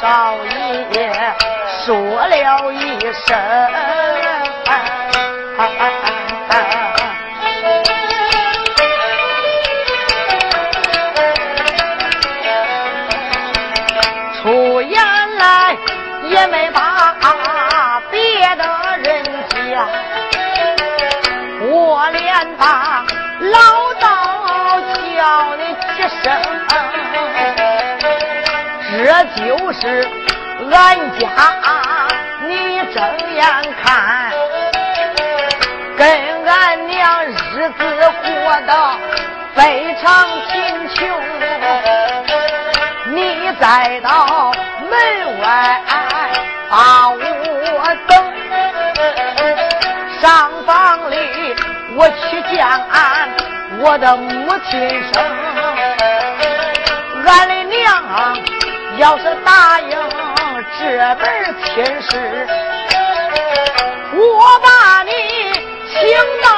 少爷，说了一声。出就是俺家你睁眼看。跟俺娘日子过得非常贫穷，你再到门外把我等，上房里我去见俺我的母亲生，俺的娘要是答应这门亲事，我把你。请到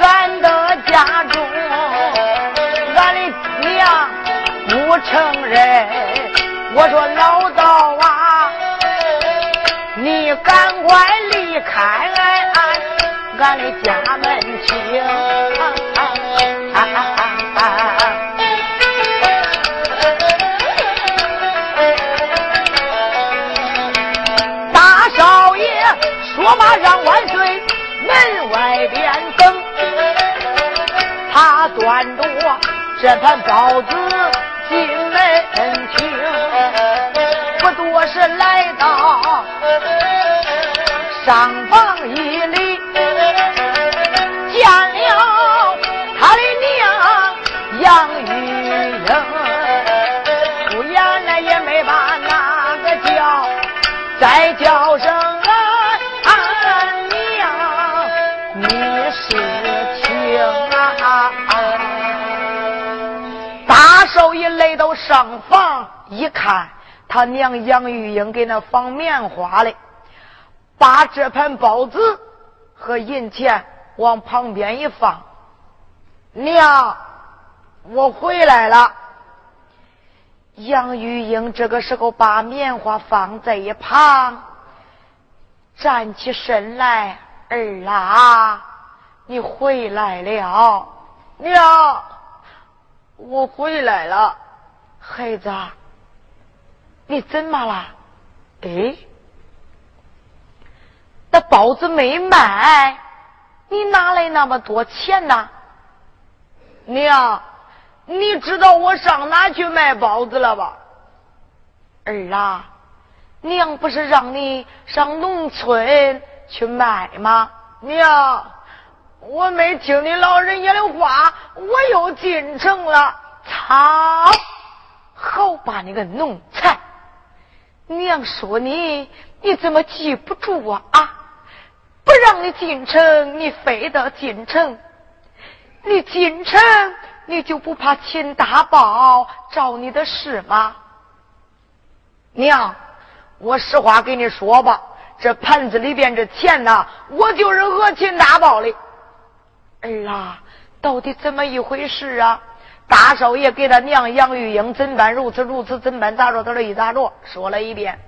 俺的家中，俺的娘不承认。我说老道啊，你赶快离开俺俺的家门去。这盘包子一看，他娘杨玉英给那放棉花嘞，把这盘包子和银钱往旁边一放。娘，我回来了。杨玉英这个时候把棉花放在一旁，站起身来：“儿啊，你回来了，娘。”我回来了，孩子，你怎么了？哎，那包子没卖，你哪来那么多钱呢？娘，你知道我上哪去卖包子了吧？儿啊，娘不是让你上农村去卖吗？娘。我没听你老人家的话，我又进城了。操！好把你个奴才！娘说你，你怎么记不住啊？啊！不让你进城，你非得进城。你进城，你就不怕秦大宝找你的事吗？娘，我实话跟你说吧，这盘子里边这钱呐，我就是讹秦大宝的。儿啊，到底怎么一回事啊？大少爷给他娘杨玉英怎般？如此如此怎般？咋着？他说一咋着？说了一遍。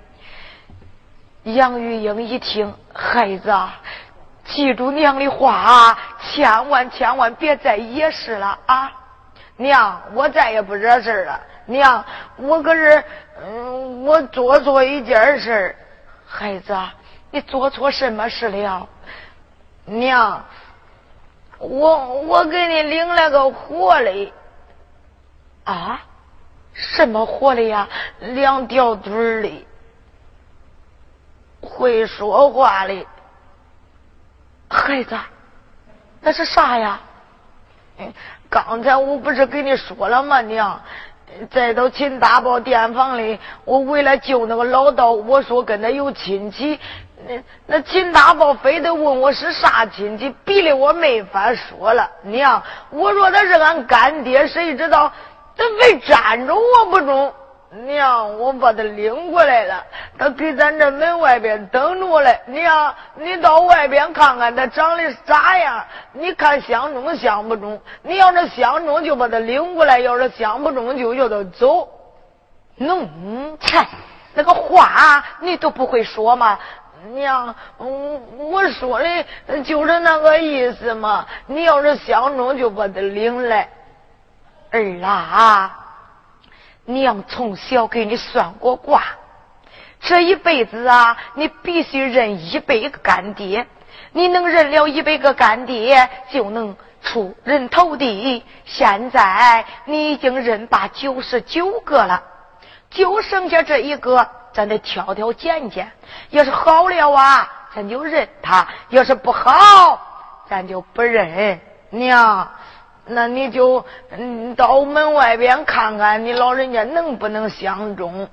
杨玉英一听，孩子，记住娘的话啊，千万千万别再惹事了啊！娘，我再也不惹事了。娘，我可是，嗯，我做错一件事。孩子，你做错什么事了？娘。我我给你领了个活嘞，啊，什么活的呀？两条腿的，会说话的，孩子，那是啥呀？刚才我不是跟你说了吗，娘？再到秦大宝店房里，我为了救那个老道，我说跟他有亲戚，那那秦大宝非得问我是啥亲戚，逼得我没法说了。娘，我说他是俺干爹，谁知道他非粘着我不中。娘，我把他领过来了，他给咱这门外边等着我嘞。娘，你到外边看看他长得啥样？你看相中相不中？你要是相中就把他领过来，要是相不中就叫他走。弄切，那个话你都不会说吗？娘，我我说的就是那个意思嘛。你要是相中就把他领来。儿啊。娘从小给你算过卦，这一辈子啊，你必须认一百个干爹。你能认了一百个干爹，就能出人头地。现在你已经认把九十九个了，就剩下这一个，咱得挑挑拣拣。要是好了啊，咱就认他；要是不好，咱就不认。娘。那你就嗯到门外边看看，你老人家能不能相中？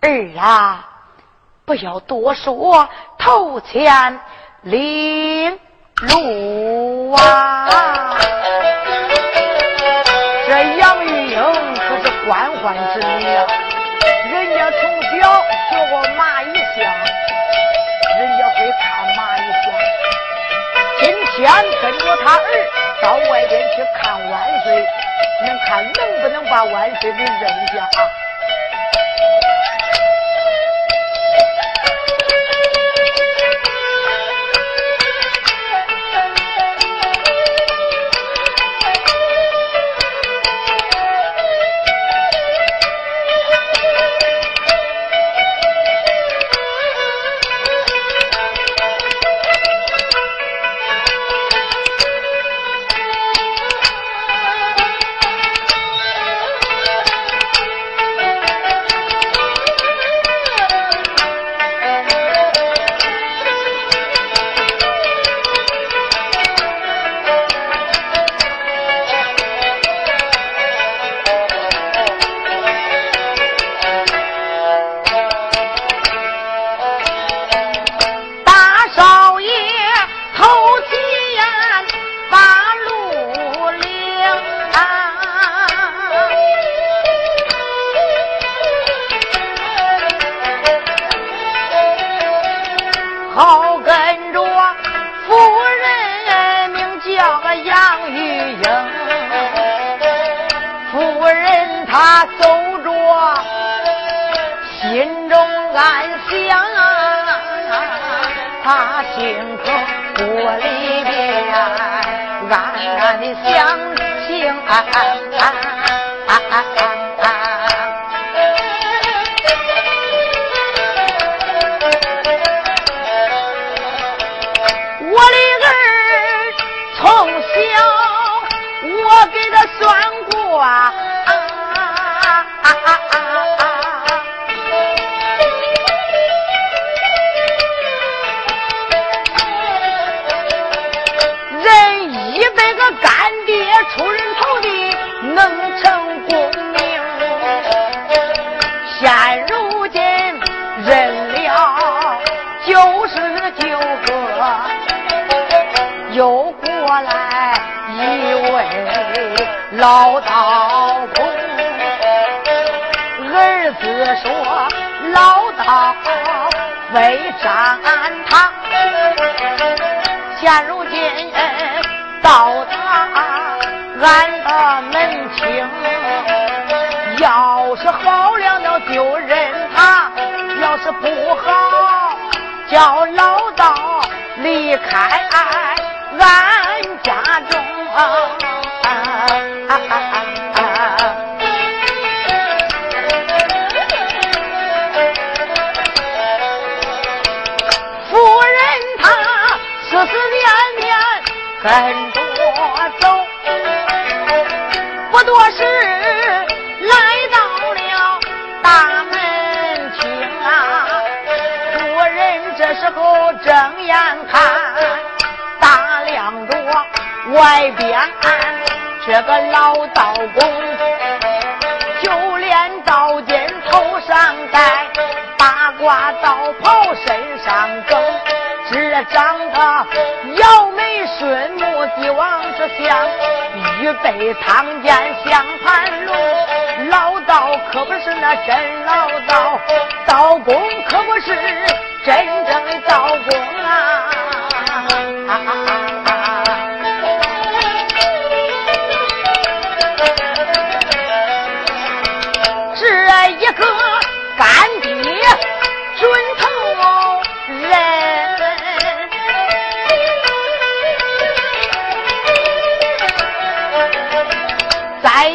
儿啊，不要多说，头前领路啊！这杨玉英可是官宦之女啊，去看万岁，能看能不能把万岁给认下啊？他心口窝里边暗暗的想情啊啊啊啊啊啊。老道公，儿子说老道非战他，现如今到达俺的门厅，要是好了那就认他，要是不好叫老道离开俺家中。思思念念跟着走，不多时来到了大门厅啊。夫人这时候睁眼看，打量着外边。这个老道公刀尖头上戴，八卦道袍身上更，只长得摇眉顺目，帝王之相，玉背唐剑像盘龙，老道可不是那真老道，道公可不是真正的道公啊！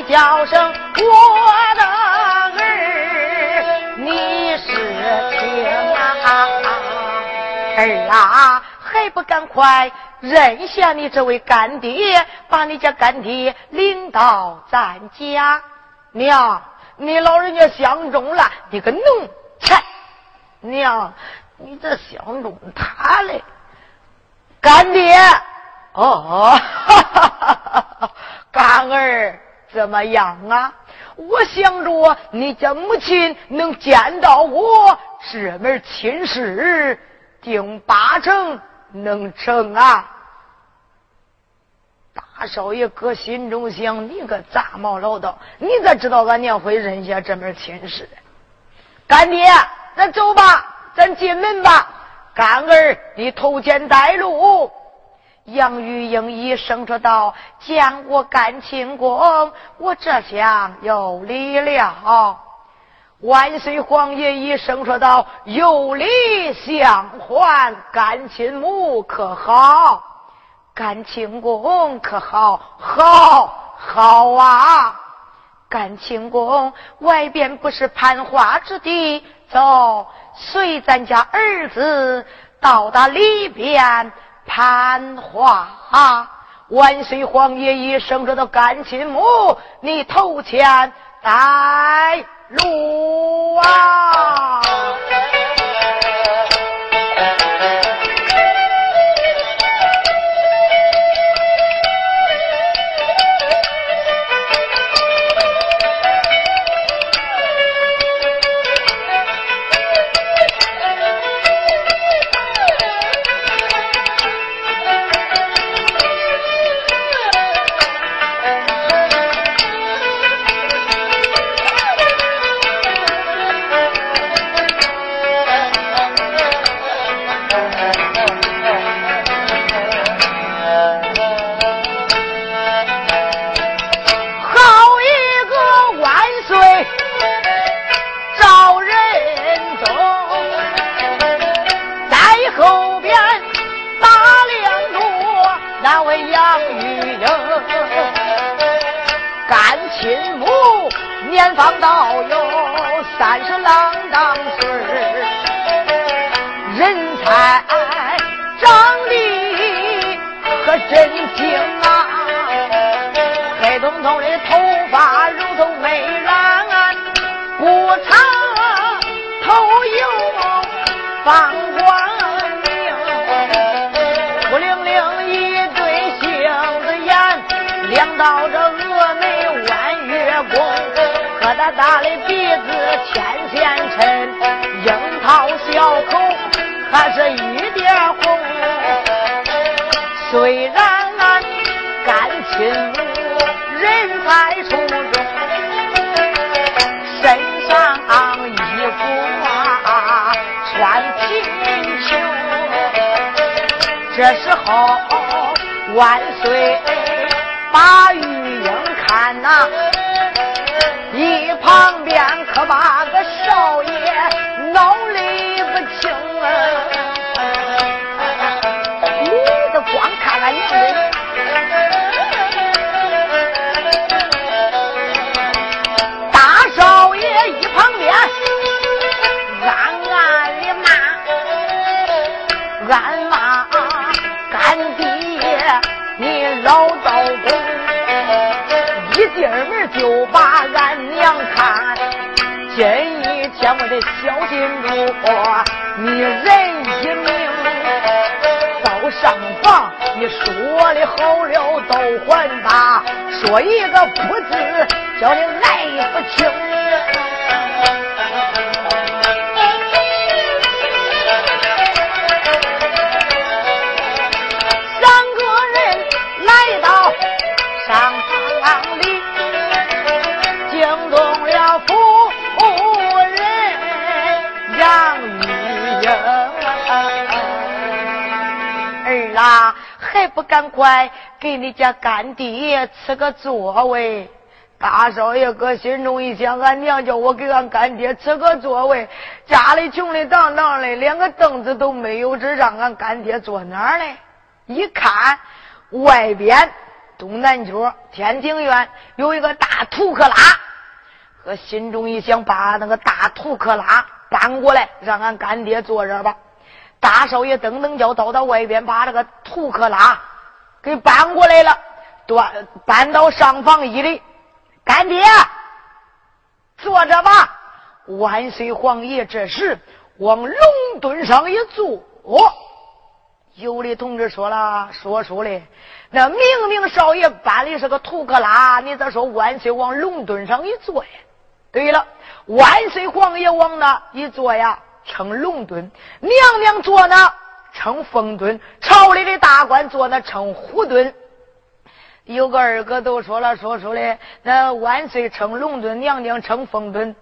叫声我的儿，你是听啊！儿啊，还不赶快认下你这位干爹，把你家干爹领到咱家。娘，你老人家相中了你个奴才！娘，你这相中他嘞？干爹，哦，哈哈哈哈。怎么样啊？我想着你家母亲能见到我这门亲事，定八成能成啊！大少爷搁心中想：你个杂毛老道，你咋知道俺娘会认下这门亲事？干爹，咱走吧，咱进门吧。干儿，你头前带路。杨玉英一声说道：“见过干亲公，我这厢有礼了。”万岁皇爷一声说道：“有礼相还，干亲母可好？干亲公可好？好，好啊！干亲公，外边不是攀花之地，走，随咱家儿子到达里边。”攀花，万岁皇爷一声说道：“干亲母，你头前带路啊！”万岁把玉英看呐。一旁边可把就把俺娘看。今一天我得小心住，你人一命到上房，你说的好了都还他，说一个不字，叫你来不清。不赶快给你家干爹赐个座位？大少爷搁心中一想，俺娘叫我给俺干爹赐个座位，家里穷的当当的，连个凳子都没有，这让俺干爹坐哪儿嘞？一看外边东南角天庭院有一个大土克拉，和心中一想，把那个大土克拉搬过来，让俺干爹坐这儿吧。大少爷噔噔脚走到外边，把这个土克拉给搬过来了，端搬到上房一里。干爹，坐着吧。万岁皇爷这时往龙墩上一坐。有的同志说了，说书的，那明明少爷搬的是个土克拉，你咋说万岁往龙墩上一坐呀？对了，万岁皇爷往那一坐呀，称龙墩；娘娘坐那称凤墩；朝里的大官坐那称虎墩。有个二哥都说了，说出来，那万岁称龙墩，娘娘称凤墩，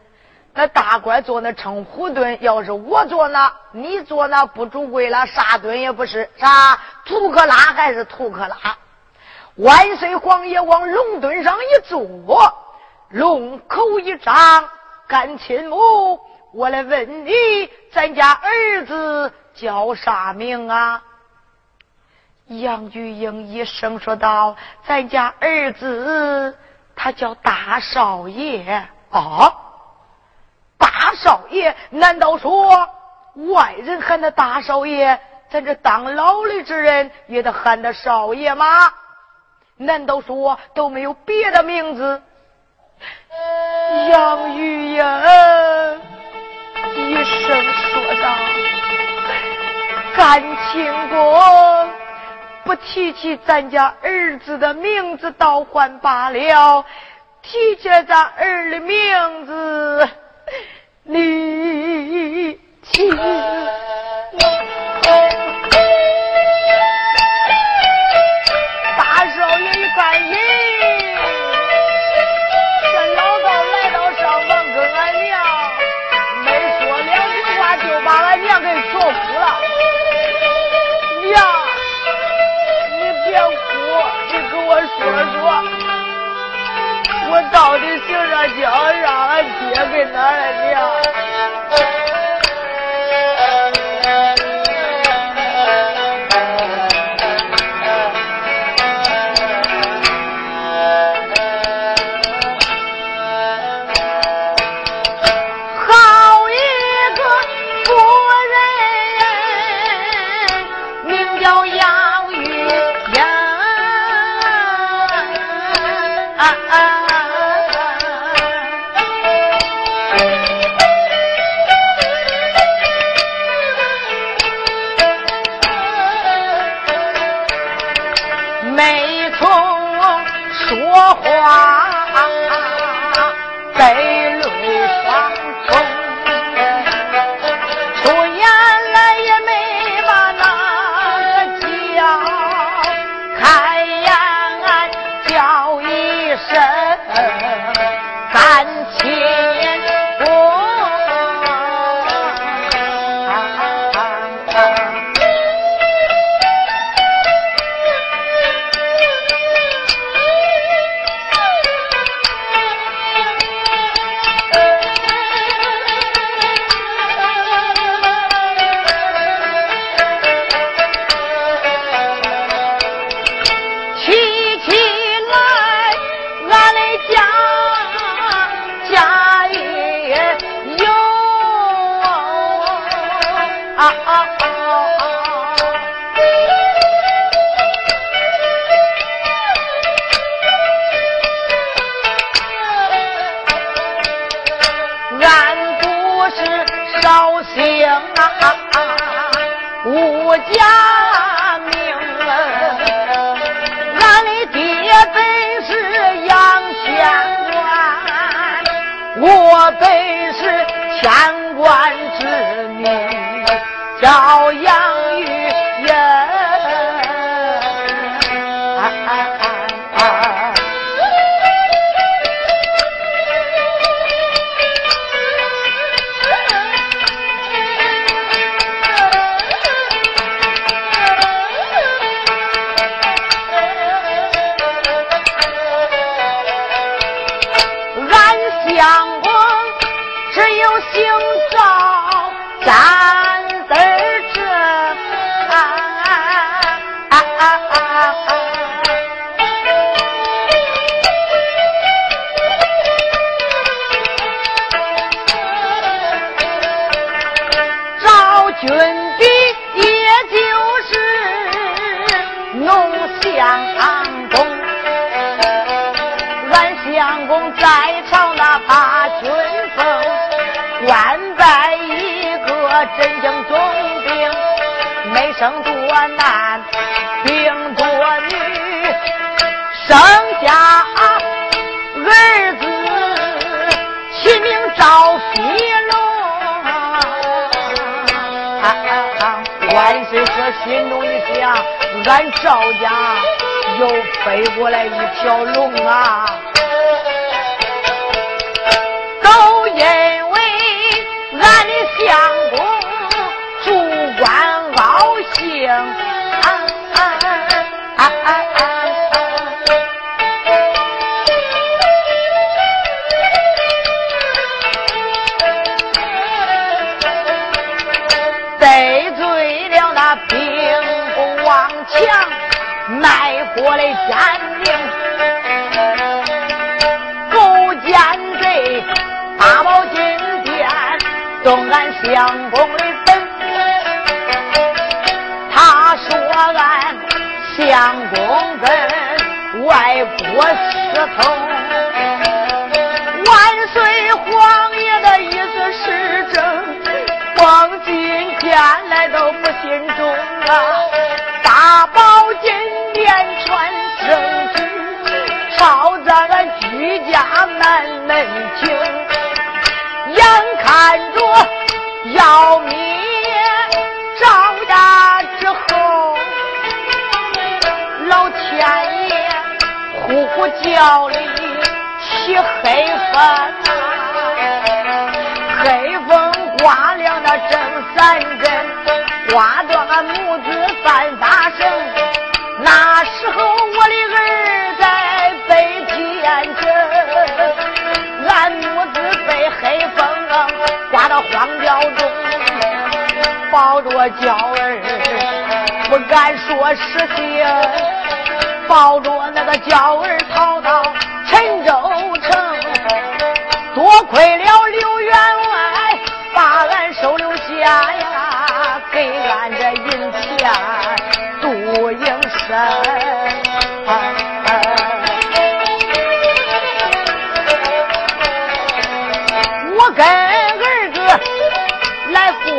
那大官坐那称虎墩。要是我坐那，你坐那不主贵了，啥墩也不是，啥土克拉还是土克拉。万岁皇爷往龙墩上一坐，龙口一张，干亲母，我来问你，咱家儿子叫啥名啊？杨玉英一声说道：“咱家儿子他叫大少爷啊，大少爷？难道说外人喊他大少爷，咱这当老的之人也得喊他少爷吗？难道说都没有别的名字？”杨玉英医生说道：“感情过。”不提起咱家儿子的名字倒还罢了，提起咱儿的名字，你亲。我到底姓啥叫啥俺爹给哪来的？阳光只有星。生多男，病多女，生下儿子起名赵飞龙。万岁说心中一想，俺赵家又飞过来一条龙啊！我的奸佞，勾奸贼，八宝金殿动俺相公的坟。他说俺相公跟外国私通，万岁皇爷的意思是正，光今天来都不心中啊，大宝金。殿居家南门庭，眼看着要灭赵家之后，老天爷呼呼叫里起黑风，黑风刮亮那正三抱着娇儿不敢说实情，抱着那个娇儿逃到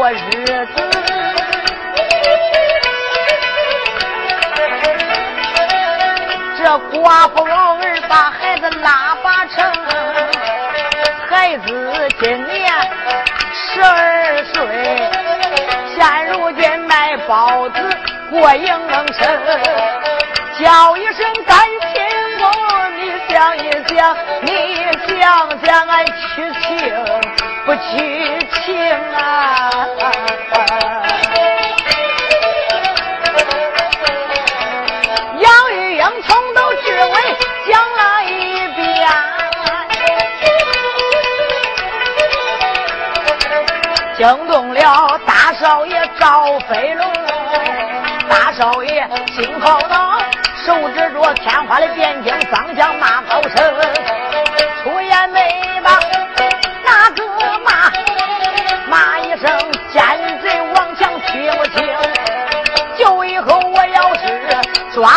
过日子，这寡妇老儿把孩子拉拔成，孩子今年十二岁，现如今卖包子。过营生，叫一声干亲公，你想一，想惊动了大少爷赵飞龙。大少爷心好恼，手指着天花的边境，脏将骂高声，出言没把那个骂，骂一声奸贼王强听不清，就以后我要是抓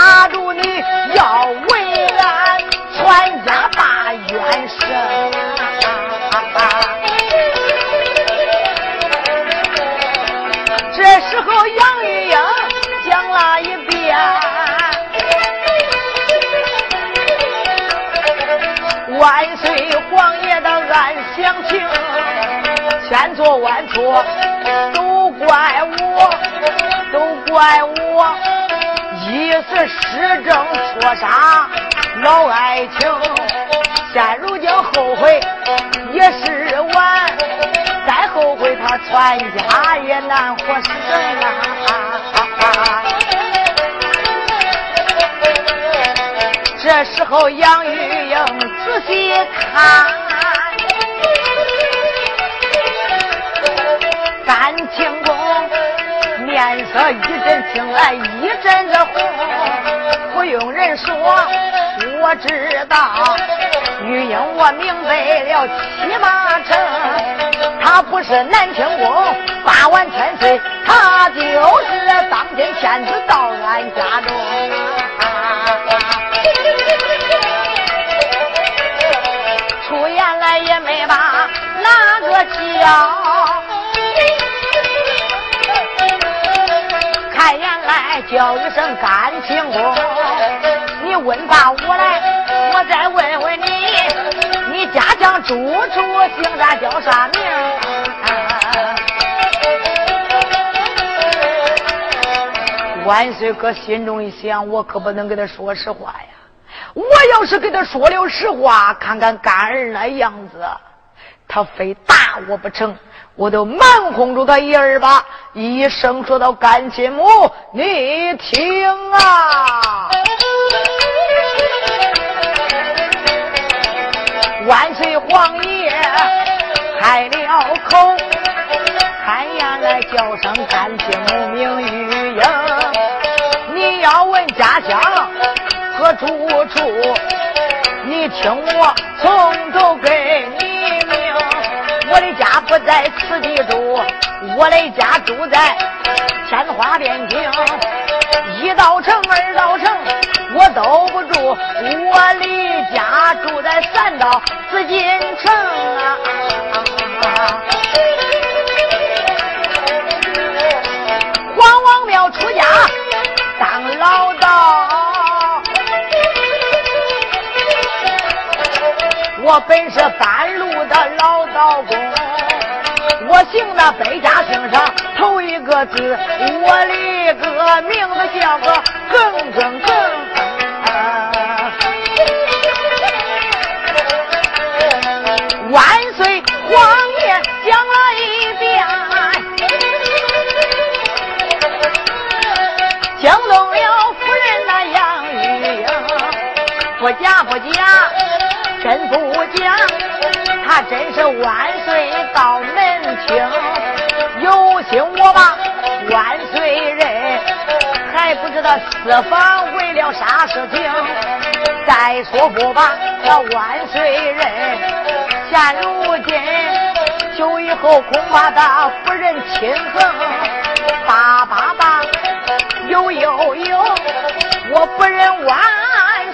说都怪我，都怪我，一时失政错杀老爱卿，现如今后悔也是晚，再后悔他全家也难活生啊！这时候，杨玉英仔细看，南清宫面色一阵青来一阵子红，不用人说，我知道玉英我明白了七八成。他不是南清宫八万千岁，他就是当今天子到俺家中。出言来也没把哪个叫，开言来叫一声干清宫。你问罢我来，我再问问你，你家乡住处姓啥叫啥名？万岁哥心中一想，我可不能跟他说实话呀。我要是跟他说了实话，看看干儿那样子，他非打我不成。我都瞒哄住他一儿吧，一声说到干亲母，你听啊！万岁皇爷开了口，看呀来叫声干亲母名玉英，你要问家乡。何住处？你听我从头给。不在此地住，我的家住在天花边境。一道城，二道城，我都不住。我的家住在三道紫禁城啊！黄王庙出家当老道。我本是半路的老道公啊姓那百家姓上头一个字，我的个名字叫个耿耿耿。万岁皇爷讲了一遍，惊动了夫人那杨玉英，不假不假。真不假，他真是万岁到门有心我把万岁认，还不知道四方为了啥事情。再说不把那万岁认，现如今就以后恐怕他夫人亲横，爸爸爸，有有有，我不认万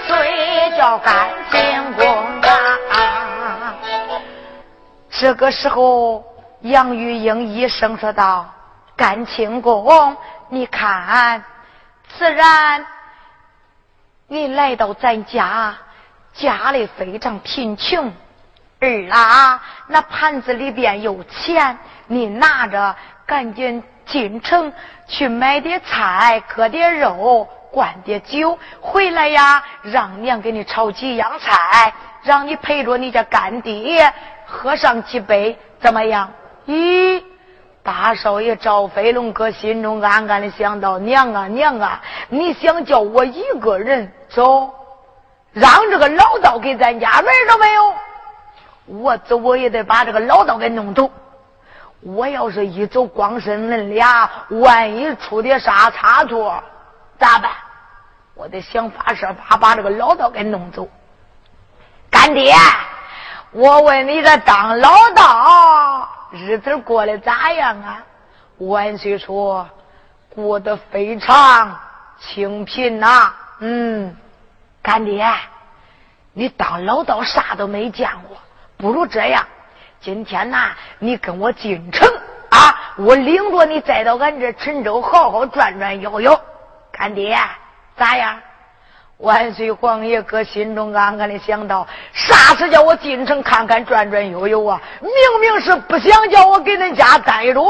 岁叫干清宫。这个时候，杨玉英一声说道：“干清宫，你看，自然你来到咱家，家里非常贫穷。儿啊，那盘子里边有钱，你拿着，赶紧进城去买点菜，割点肉，灌点酒，回来呀，让娘给你炒几样菜，让你陪着你家干爹。”喝上几杯怎么样？咦，大少爷赵飞龙搁心中暗暗的想到：娘啊娘啊，你想叫我一个人走，让这个老道给咱家门都没有？我走我也得把这个老道给弄走。我要是一走，光身恁俩，万一出点啥差错，咋办？我得想法设法把这个老道给弄走。干爹。我问你这当老道日子过得咋样啊？万岁说过得非常清贫呐。嗯，干爹，你当老道啥都没见过，不如这样，今天呐，你跟我进城啊，我领着你再到俺这陈州好好转转悠悠。干爹，咋样？万岁皇爷搁心中暗暗的想到：啥是叫我进城看看转转悠悠啊？明明是不想叫我给恁家待着。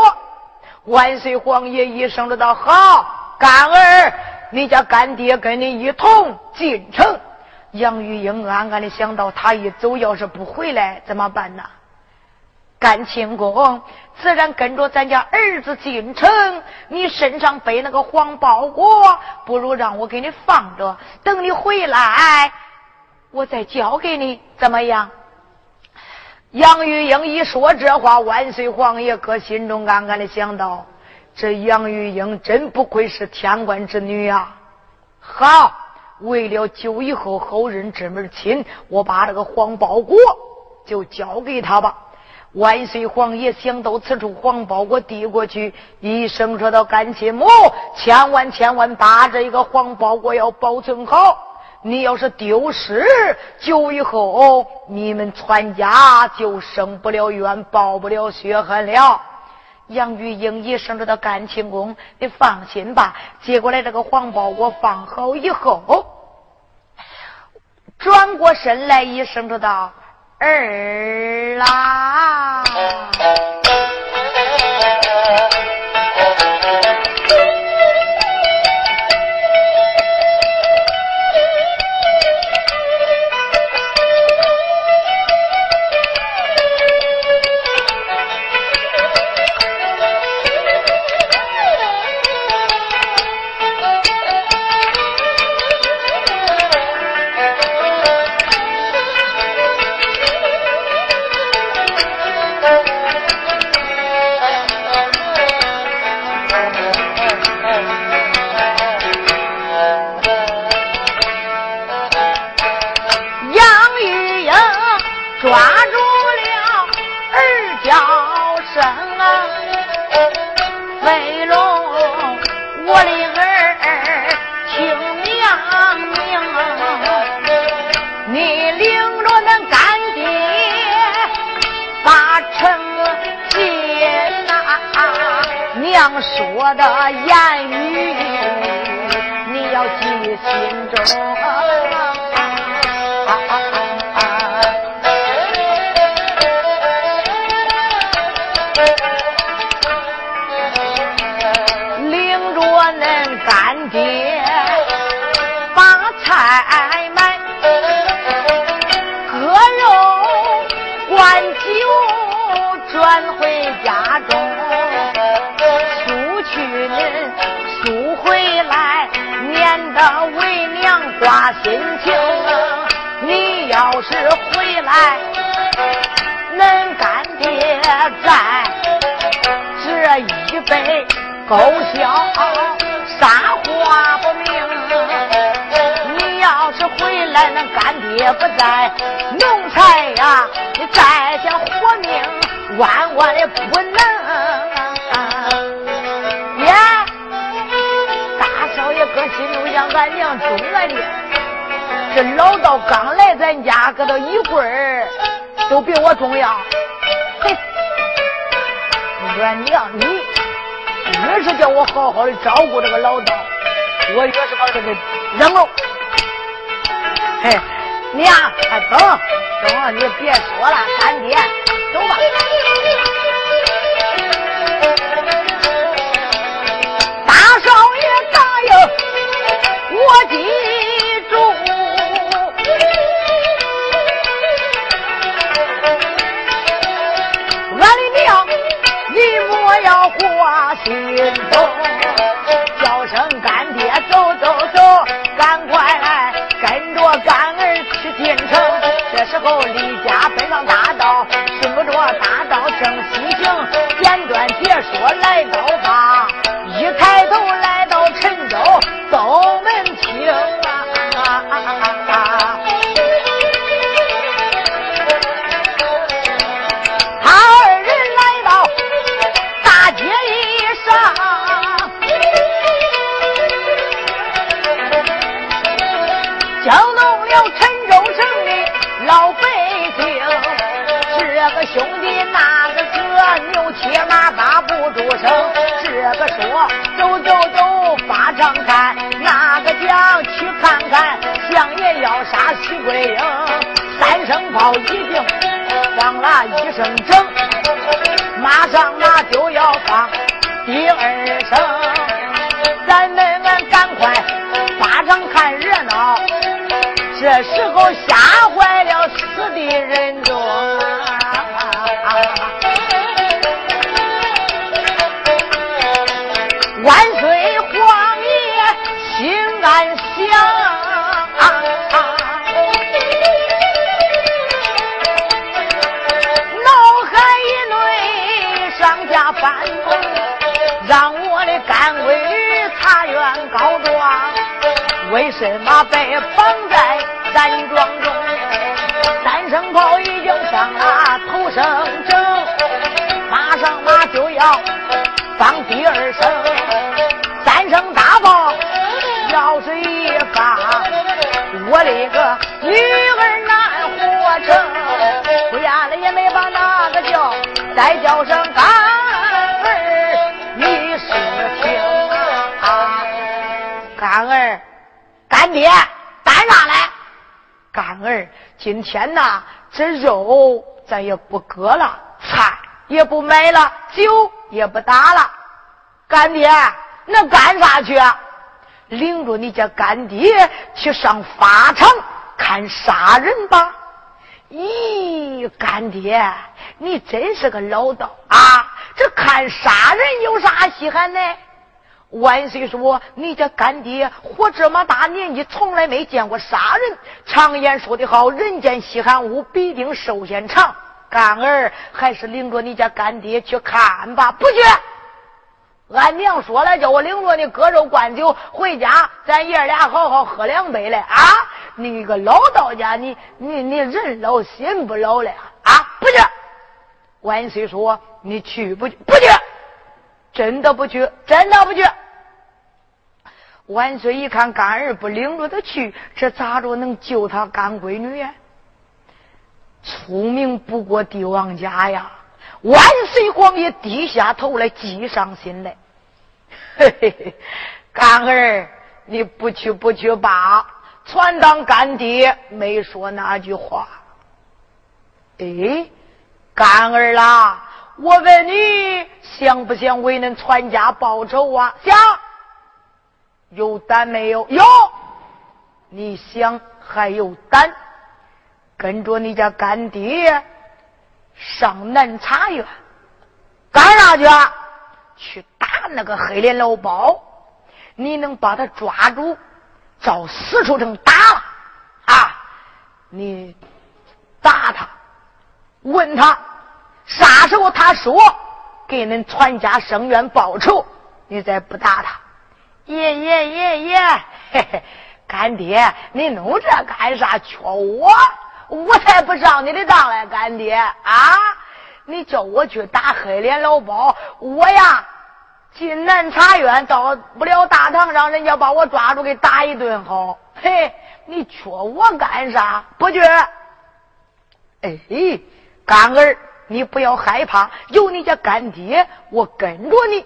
万岁皇爷一声的道：“好，干儿，你家干爹跟你一同进城。”杨玉英暗暗的想到：他一走，要是不回来怎么办呢？干清宫自然跟着咱家儿子进城，你身上背那个黄包裹，不如让我给你放着，等你回来，我再交给你，怎么样？杨玉英一说这话，万岁皇爷搁心中暗暗的想到：这杨玉英真不愧是天官之女啊！好，为了救以后后人这门亲，我把这个黄包裹就交给他吧。万岁皇爷想到此处，黄包裹递过去，一声说道：“干亲母，千万千万把这一个黄包裹要保存好。你要是丢失，久以后你们全家就生不了冤，报不了血恨了。”杨玉英一声说道：“干亲公，你放心吧。”接过来这个黄包裹放好以后，转过身来一声说道。儿郎。是回来，恁干爹在这一杯勾销，啥话不明。你要是回来，恁干爹不在，奴才呀，你再想活命，万万的不能。爷，大少爷搁心中想，俺娘中俺的，这老道刚来咱家，搁到一会儿都比我重要。嘿，俺娘你越是叫我好好的照顾这个老道，我越是把这个扔了。嘿，娘，走走，你别说了，干爹，走吧。大少爷答应我记住，我心中，叫声干爹，走走走，赶快来跟着干儿去进城。这时候离再叫声干儿，你是听啊？干儿，干爹，干啥来？干儿，今天呐，这肉咱也不割了，菜也不买了，酒也不打了。干爹，那干啥去？领着你家干爹去上法场看杀人吧！咦，干爹，你真是个老道啊！这看杀人有啥稀罕呢？万岁说，你家干爹活这么大年纪，从来没见过杀人。常言说的好，人间稀罕物，必定寿限长。干儿还是领着你家干爹去看吧，不去。俺娘说了，叫我领着你割肉灌酒回家，咱爷俩好好喝两杯来啊！你个老道家，你你你人老心不老了啊！不去。万岁说：“你去不去？不去，真的不去，真的不去。”万岁一看干儿不领着他去，这咋着能救他干闺女呀？聪明不过帝王家呀！万岁皇爷低下头来，计上心来。嘿嘿嘿，干儿，你不去不去吧，全当干爹没说那句话。哎，干儿啦，我问你，想不想为恁全家报仇啊？想。有胆没有？有。你想还有胆，跟着你家干爹。上南茶园干啥去？去打那个黑脸老包！你能把他抓住，照死处成打了啊！你打他，问他啥时候他说给恁全家生冤报仇，你再不打他。爷爷爷爷，嘿嘿，干爹，你弄这干啥？缺我？我才不上你的当嘞，干爹啊！你叫我去打黑脸老包，我呀进南茶院到不了大堂上，人家把我抓住给打一顿好。嘿，你缺我干啥？不去。哎，干儿，你不要害怕，有你家干爹，我跟着你，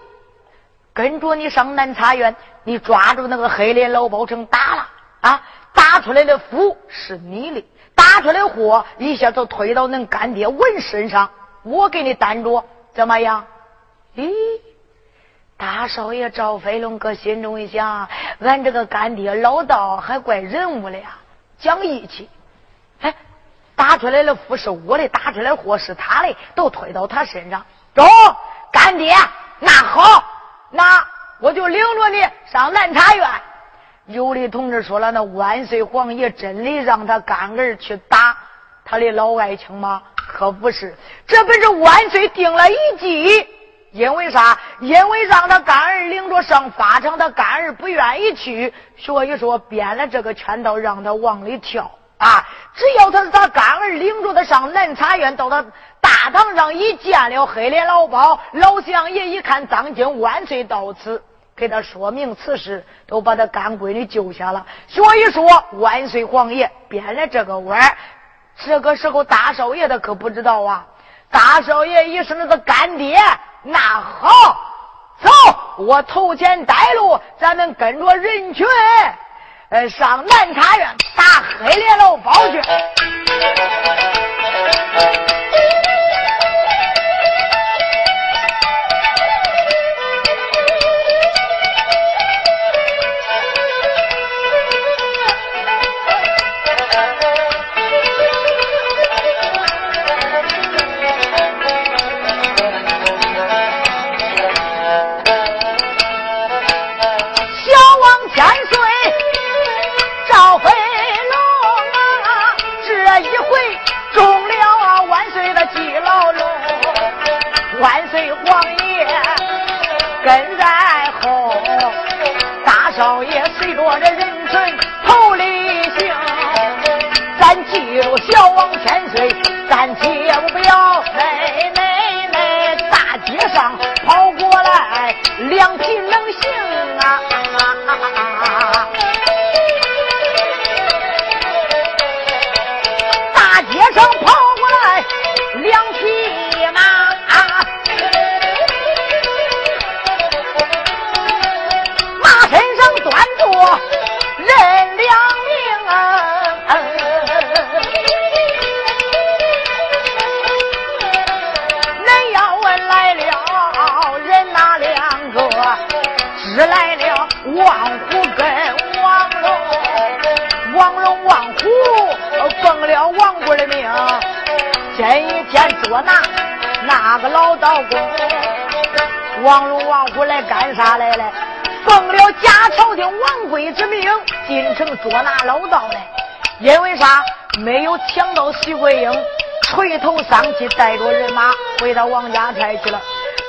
跟着你上南茶院，你抓住那个黑脸老包成打了啊！打出来的福是你的。打出来货一下就推到恁干爹文身上，我给你担着，怎么样？咦，大少爷赵飞龙搁心中一想，俺这个干爹老道还怪人物的呀，讲义气。哎，打出来的福是我的，打出来货是他的，都推到他身上。中，干爹，那好，那我就领着你上南茶院。有的同志说了，那万岁皇爷真的让他干儿去打他的老爱卿吗？可不是，这本是万岁定了一计。因为啥？因为让他干儿领着上法场，他干儿不愿意去，所以说编了这个圈套，让他往里跳啊！只要他他干儿领着他上南茶院，到他大堂上一见了黑脸老包，老相爷一看，当今万岁到此。给他说明此事，都把他干闺女救下了。所以说，万岁皇爷编了这个弯儿。这个时候，大少爷他可不知道啊。大少爷一声他干爹，那好，走，我头前带路，咱们跟着人群，呃，上南茶院打黑脸老包去。我这人生头里行，咱记住小王千岁，咱千不要奶奶奶。大街上跑过来两匹。捉拿那个老道公。王龙王虎来干啥来了？奉了假朝廷王贵之命，进城捉拿老道来。因为啥？没有抢到徐桂英，垂头丧气，带着人马回到王家寨去了。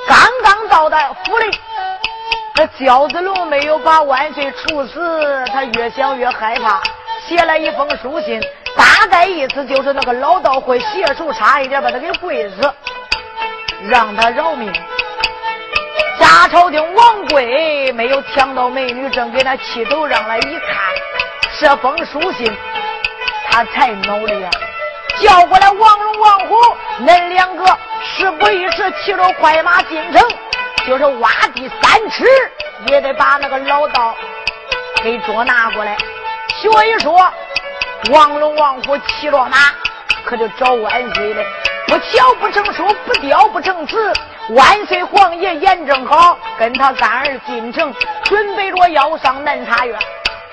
刚刚到达府里，这焦子龙没有把万岁处死，他越想越害怕，写了一封书信，大概意思就是那个老道会邪术，差一点把他给跪死，让他饶命。假朝廷王贵没有抢到美女正，给他气头上来一看，这封书信。他才努力啊！叫过来王龙、王虎，恁两个事不宜迟，骑着快马进城，就是挖地三尺，也得把那个老道给捉拿过来。所以说，王龙、王虎骑着马，可就找万岁了。不巧不成书，不雕不成词。万岁皇爷眼正好，跟他干儿进城，准备着要上南茶院。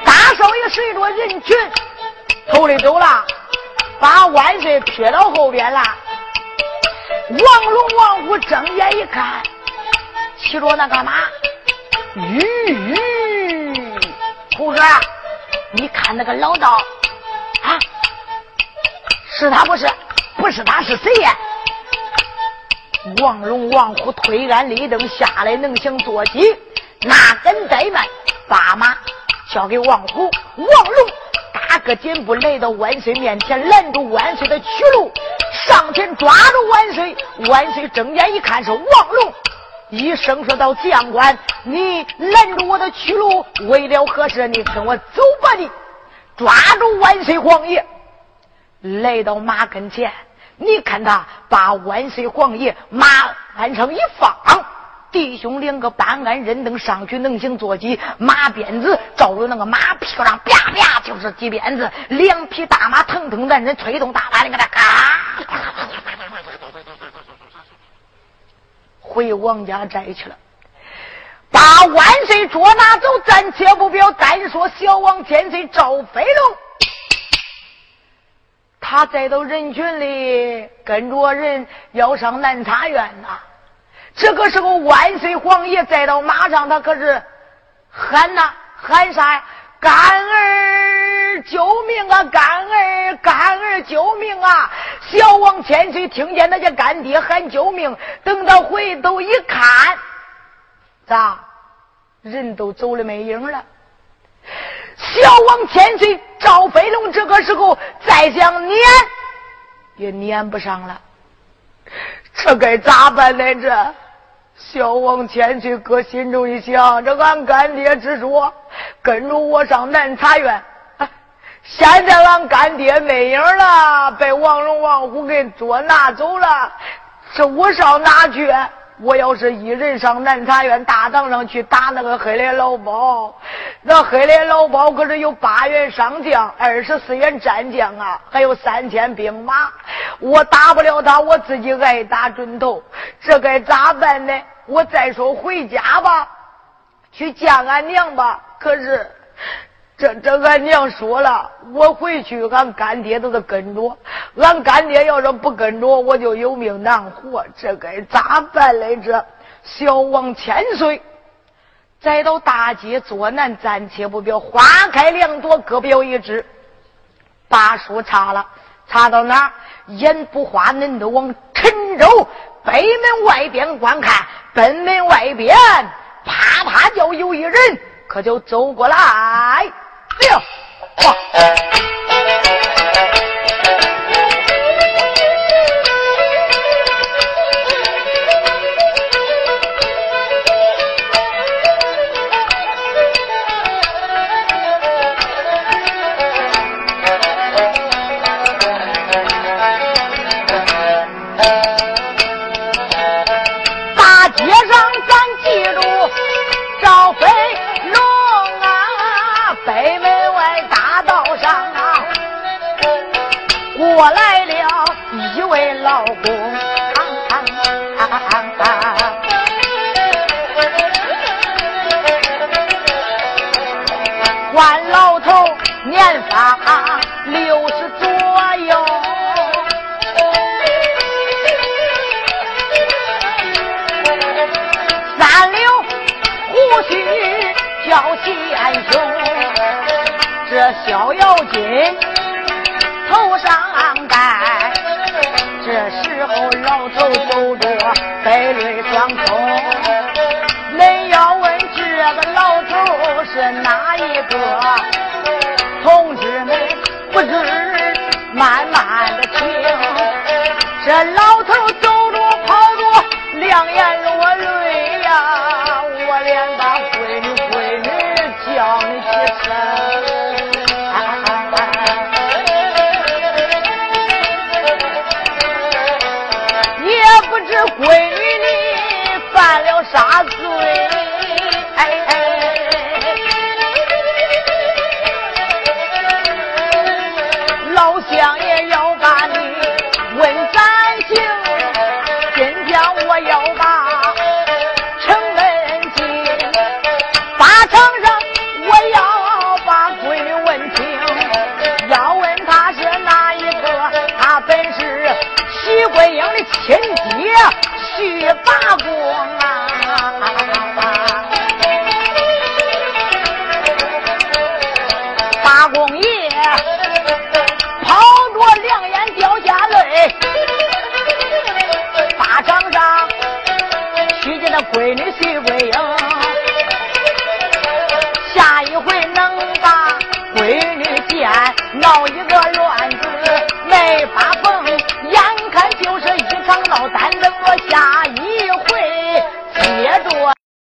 大少爷随着人群。头里走了，把万岁撇到后边了。王龙、王虎睁眼一看，骑着那个马，吁，胡哥，你看那个老道啊，是他不是？不是他是谁呀？王龙、王虎推鞍立蹬下来，能行坐骑，哪敢怠慢？把马交给王虎、王龙。打个箭步来到万岁面前，拦住万岁的去路，上前抓住万岁。万岁睁眼一看是王龙，一声说道：“将官，你拦住我的去路，为了何事？你跟我走吧！”你抓住万岁皇爷，来到马跟前，你看他把万岁皇爷马鞍上一放。弟兄两个搬鞍人等上去，能行坐骑，马鞭子照着那个马屁股上啪啪就是几鞭子，两匹大马腾腾的，人催动大马，你看他嘎，回王家寨去了，把万岁捉拿走，暂且不表。单说小王千岁赵飞龙，他再到人群里跟着人要上南茶院呐。这个时候，万岁皇爷再到马上，他可是喊呐，喊啥呀？干儿救命啊！干儿，干儿救命啊！小王千岁听见那些干爹喊救命，等到回头一看，咋？人都走了没影了。小王千岁赵飞龙这个时候再想撵，也撵不上了。这该咋办呢？这？小王千岁搁心中一想：这俺干爹之说，跟着我上南茶院。现在俺干爹没影了，被王龙、王虎给捉拿走了。这我上哪去？我要是一人上南茶院大堂上去打那个黑脸老包，那黑脸老包可是有八员上将、二十四员战将啊，还有三千兵马，我打不了他，我自己挨打准头，这该咋办呢？我再说回家吧，去见俺娘吧。可是这这俺娘说了，我回去俺干爹都得跟着。俺干爹要是不跟着，我就有命难活。这该咋办来着？小王千岁，再到大街坐南，暂且不表。花开两朵，各表一枝。把书插了，插到哪？眼不花，恁都往陈州北门外边观看。北门外边，啪啪叫有一人，可就走过来了。北我管老头年发六十左右，三绺胡须叫贤兄。这逍遥津头上。都走着白瑞相通。恁要问这个老头是哪一个？